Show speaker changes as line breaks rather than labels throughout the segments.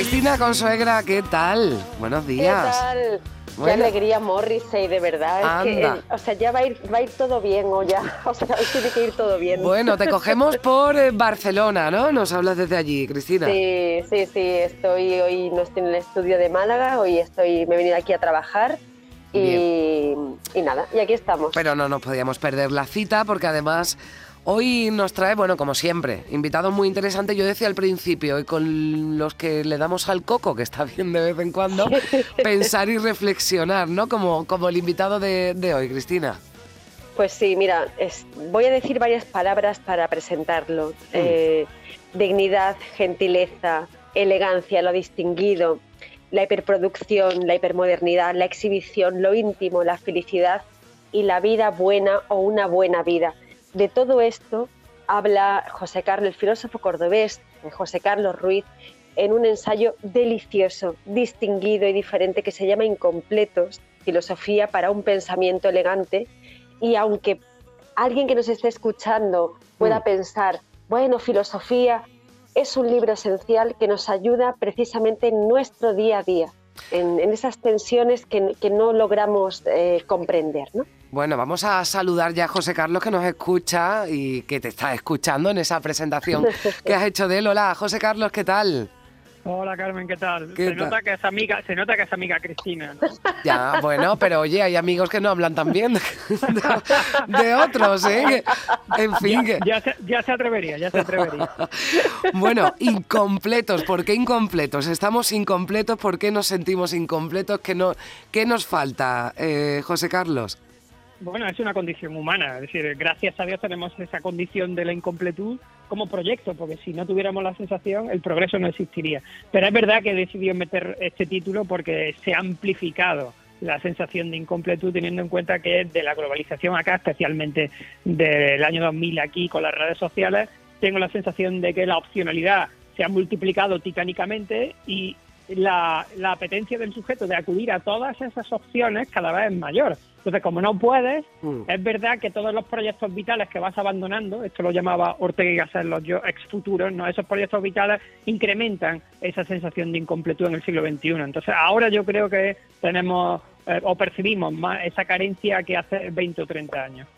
Cristina Consuegra, ¿qué tal? Buenos
¿Qué
días.
tal? Qué alegría Morrissey, de verdad. Es que, o sea, ya va a, ir, va a ir todo bien o ya. O sea, hoy tiene que ir todo bien.
Bueno, te cogemos por eh, Barcelona, ¿no? Nos hablas desde allí, Cristina.
Sí, sí, sí. Estoy hoy no estoy en el estudio de Málaga. Hoy estoy, me he venido aquí a trabajar y, y nada. Y aquí estamos.
Pero no nos podíamos perder la cita porque además hoy nos trae, bueno, como siempre, invitados muy interesantes. Yo decía al principio, y con los que le damos al coco, que está bien de vez en cuando, pensar y reflexionar, ¿no? Como, como el invitado de, de hoy, Cristina.
Pues sí, mira, es- voy a decir varias palabras para presentarlo.
Mm.
Eh, dignidad, gentileza, elegancia, lo distinguido, la hiperproducción, la hipermodernidad, la exhibición, lo íntimo, la felicidad y la vida buena o una buena vida. De todo esto habla José Carlos, el filósofo cordobés, José Carlos Ruiz, en un ensayo delicioso, distinguido y diferente que se llama Incompletos, filosofía para un pensamiento elegante. Y aunque alguien que nos esté escuchando pueda
Mm.
pensar, bueno, filosofía es un libro esencial que nos ayuda precisamente en nuestro día a día, en, en esas tensiones que, que no logramos eh, comprender. ¿no?
Bueno, vamos a saludar ya a José Carlos que nos escucha y que te está escuchando en esa presentación que has hecho de él. Hola, José Carlos, ¿qué tal?
Hola Carmen, ¿qué tal?
¿Qué
se
tal?
nota que es amiga, se nota que es amiga Cristina, ¿no?
Ya, bueno, pero oye, hay amigos que no hablan tan bien de, de otros, ¿eh? En fin, que...
Ya se, ya se atrevería, ya se atrevería.
Bueno, incompletos, ¿por qué incompletos? Estamos incompletos, ¿por qué nos sentimos incompletos? ¿Qué, no, qué nos falta, eh, José Carlos?
Bueno, es una condición humana, es decir, gracias a Dios tenemos esa condición de la incompletud como proyecto, porque si no tuviéramos la sensación, el progreso no existiría. Pero es verdad que he decidido meter este título porque se ha amplificado la sensación de incompletud teniendo en cuenta que de la globalización acá, especialmente del año 2000 aquí con las redes sociales, tengo la sensación de que la opcionalidad se ha multiplicado titánicamente y la, la apetencia del sujeto de acudir a todas esas opciones cada vez es mayor. Entonces, como no puedes,
Mm.
es verdad que todos los proyectos vitales que vas abandonando, esto lo llamaba Ortega y Gasset los yo ex futuros, ¿no? esos proyectos vitales incrementan esa sensación de incompletud en el siglo XXI. Entonces, ahora yo creo que tenemos eh, o percibimos más esa carencia que hace 20 o 30 años.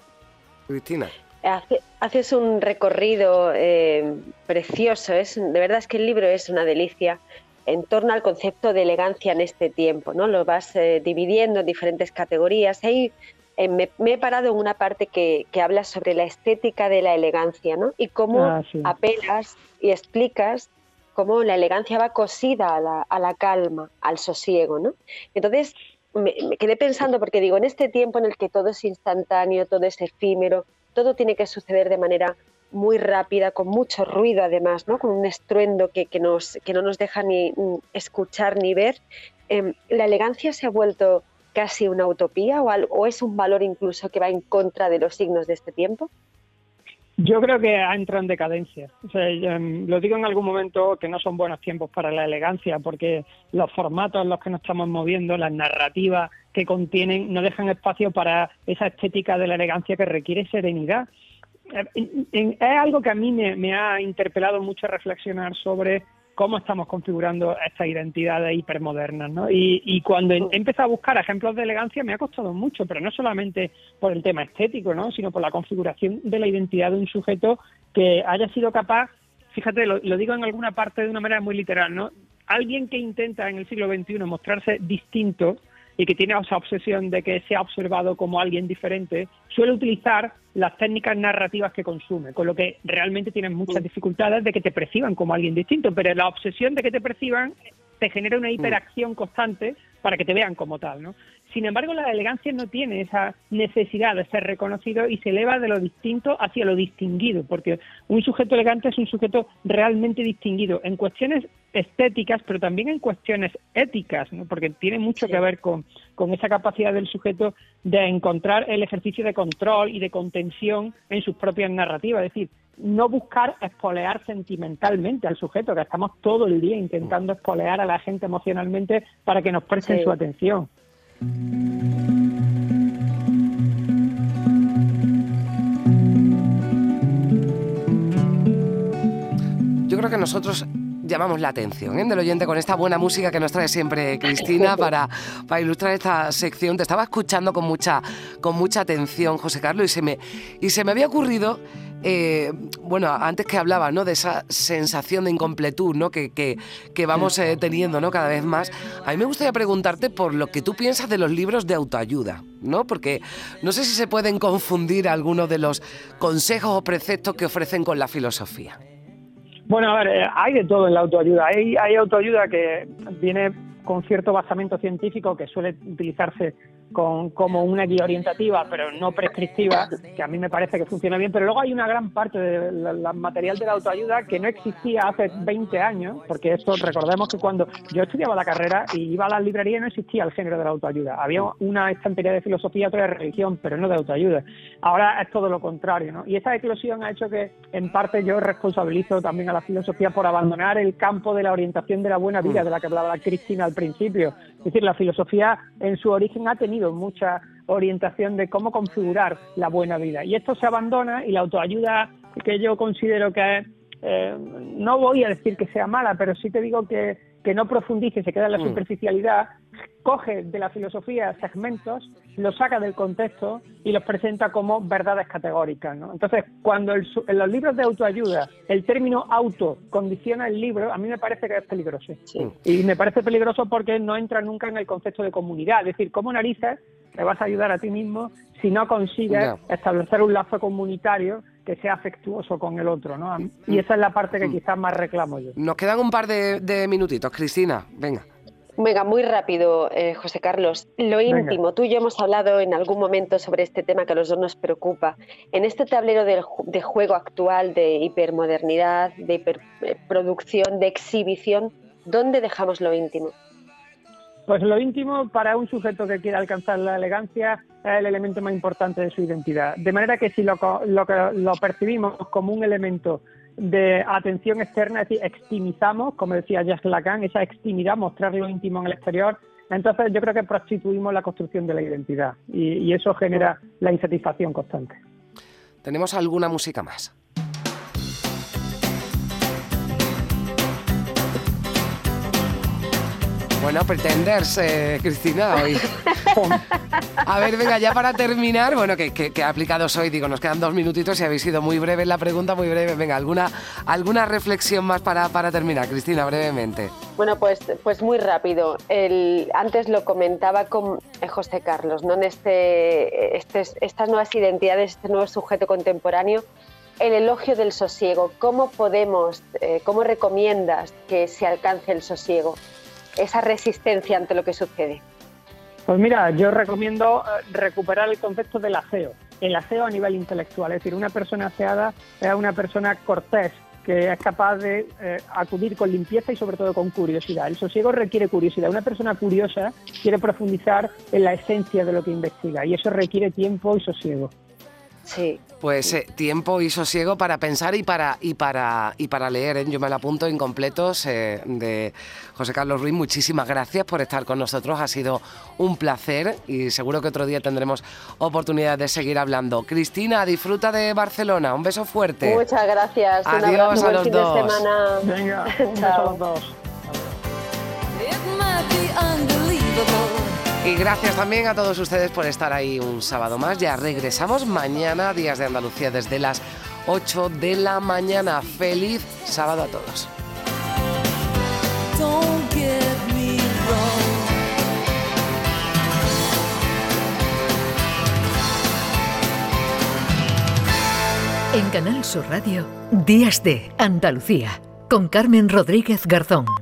Cristina.
Hace- haces un recorrido eh, precioso, es, de verdad es que el libro es una delicia en torno al concepto de elegancia en este tiempo, ¿no? Lo vas eh, dividiendo en diferentes categorías. Ahí eh, me, me he parado en una parte que, que habla sobre la estética de la elegancia, ¿no? Y cómo
Ah, sí.
apelas y explicas cómo la elegancia va cosida a la, a la calma, al sosiego, ¿no? Entonces, me, me quedé pensando, porque digo, en este tiempo en el que todo es instantáneo, todo es efímero, todo tiene que suceder de manera muy rápida, con mucho ruido además, ¿no? con un estruendo que, que nos, que no nos deja ni escuchar ni ver, em, ¿la elegancia se ha vuelto casi una utopía o, al- o es un valor incluso que va en contra de los signos de este tiempo?
Yo creo que ha entrado en decadencia. Em, lo digo en algún momento que no son buenos tiempos para la elegancia, porque los formatos en los que nos estamos moviendo, las narrativas que contienen, no dejan espacio para esa estética de la elegancia que requiere serenidad. En- en- Es algo que a mí me, me ha interpelado mucho a reflexionar sobre cómo estamos configurando estas identidades hipermodernas, ¿no? Y, y cuando he he empezado a buscar ejemplos de elegancia me ha costado mucho, pero no solamente por el tema estético, ¿no? Sino por la configuración de la identidad de un sujeto que haya sido capaz, fíjate, lo, lo digo en alguna parte de una manera muy literal, ¿no? Alguien que intenta en el siglo XXI mostrarse distinto y que tiene esa obsesión de que sea observado como alguien diferente, suele utilizar las técnicas narrativas que consume, con lo que realmente tienes muchas dificultades de que te perciban como alguien distinto, pero la obsesión de que te perciban te genera una hiperacción constante para que te vean como tal, ¿no? Sin embargo, la elegancia no tiene esa necesidad de ser reconocido y se eleva de lo distinto hacia lo distinguido, porque un sujeto elegante es un sujeto realmente distinguido en cuestiones estéticas, pero también en cuestiones éticas, ¿no? porque tiene mucho que ver con, con esa capacidad del sujeto de encontrar el ejercicio de control y de contención en sus propias narrativas. Es decir, no buscar espolear sentimentalmente al sujeto, que estamos todo el día intentando espolear a la gente emocionalmente para que nos presten su atención.
Yo creo que nosotros llamamos la atención ¿eh? del oyente con esta buena música que nos trae siempre Cristina para, para ilustrar esta sección. Te estaba escuchando con mucha, con mucha atención, José Carlos, y se me, y se me había ocurrido eh, bueno, antes que hablaba, ¿no? De esa sensación de incompletud, ¿no? Que, que, que vamos eh, teniendo, ¿no? Cada vez más. A mí me gustaría preguntarte por lo que tú piensas de los libros de autoayuda, ¿no? Porque no sé si se pueden confundir algunos de los consejos o preceptos que ofrecen con la filosofía.
Bueno, a ver, eh, hay de todo en la autoayuda. Hay, hay autoayuda que viene con cierto basamento científico que suele utilizarse con, como una guía orientativa, pero no prescriptiva, que a mí me parece que funciona bien. Pero luego hay una gran parte del material de la autoayuda que no existía hace 20 años, porque esto recordemos que cuando yo estudiaba la carrera y iba a la librería no existía el género de la autoayuda. Había una estantería de filosofía, otra de religión, pero no de autoayuda. Ahora es todo lo contrario, ¿no? Y esa eclosión ha hecho que, en parte, yo responsabilizo también a la filosofía por abandonar el campo de la orientación de la buena vida, de la que hablaba Cristina al principio. Es decir, la filosofía en su origen ha tenido mucha orientación de cómo configurar la buena vida. Y esto se abandona y la autoayuda que yo considero que es, eh, no voy a decir que sea mala, pero sí te digo que, que no profundice, se queda en la mm. superficialidad, coge de la filosofía segmentos, los saca del contexto y los presenta como verdades categóricas. ¿no? Entonces, cuando en los libros de autoayuda el término auto condiciona el libro, a mí me parece que es peligroso. Y me parece peligroso porque no entra nunca en el concepto de comunidad. Es decir, ¿cómo narices te vas a ayudar a ti mismo si no consigues establecer un lazo comunitario que sea afectuoso con el otro, ¿no? Y esa es la parte que mm. quizás más reclamo yo.
Nos quedan un par de, de minutitos, Cristina, venga.
Venga, muy rápido, eh, José Carlos. Lo íntimo, tú y yo hemos hablado en algún momento sobre este tema que a los dos nos preocupa. En este tablero de, de juego actual de hipermodernidad, de hiperproducción, de exhibición, ¿dónde dejamos lo íntimo?
Pues lo íntimo para un sujeto que quiera alcanzar la elegancia es el elemento más importante de su identidad. De manera que si lo, lo, lo percibimos como un elemento de atención externa, es decir, extimizamos, como decía Jacques Lacan, esa extimidad, mostrar lo íntimo en el exterior. Entonces yo creo que prostituimos la construcción de la identidad y, y eso genera la insatisfacción constante.
¿Tenemos alguna música más? Bueno, Pretenders, eh, Cristina, hoy. A ver, venga, ya para terminar, bueno, que, que, aplicado soy, digo, nos quedan dos minutitos y habéis sido muy breve en la pregunta, muy breve. Venga, ¿alguna, alguna reflexión más para, para terminar, Cristina, brevemente?
Bueno, pues, pues muy rápido. Antes lo comentaba con eh, José Carlos, ¿no? En este, este, estas nuevas identidades, este nuevo sujeto contemporáneo, el elogio del sosiego. ¿Cómo podemos, eh, cómo recomiendas que se alcance el sosiego? Esa resistencia ante lo que sucede?
Pues mira, yo recomiendo eh, recuperar el concepto del aseo, el aseo a nivel intelectual, es decir, una persona aseada es una persona cortés, que es capaz de eh, acudir con limpieza y sobre todo con curiosidad. El sosiego requiere curiosidad. Una persona curiosa quiere profundizar en la esencia de lo que investiga y eso requiere tiempo y sosiego.
Sí.
Pues eh, tiempo y sosiego para pensar y para y para y para leer. ¿eh? Yo me la apunto incompletos eh, de José Carlos Ruiz. Muchísimas gracias por estar con nosotros. Ha sido un placer y seguro que otro día tendremos oportunidad de seguir hablando. Cristina, disfruta de Barcelona. Un beso fuerte.
Muchas gracias.
Adiós a los dos.
Venga, un beso a los dos.
Y gracias también a todos ustedes por estar ahí un sábado más. Ya regresamos mañana, Días de Andalucía, desde las 8 de la mañana. Feliz sábado a todos.
En Canal Sur Radio, Días de Andalucía, con Carmen Rodríguez Garzón.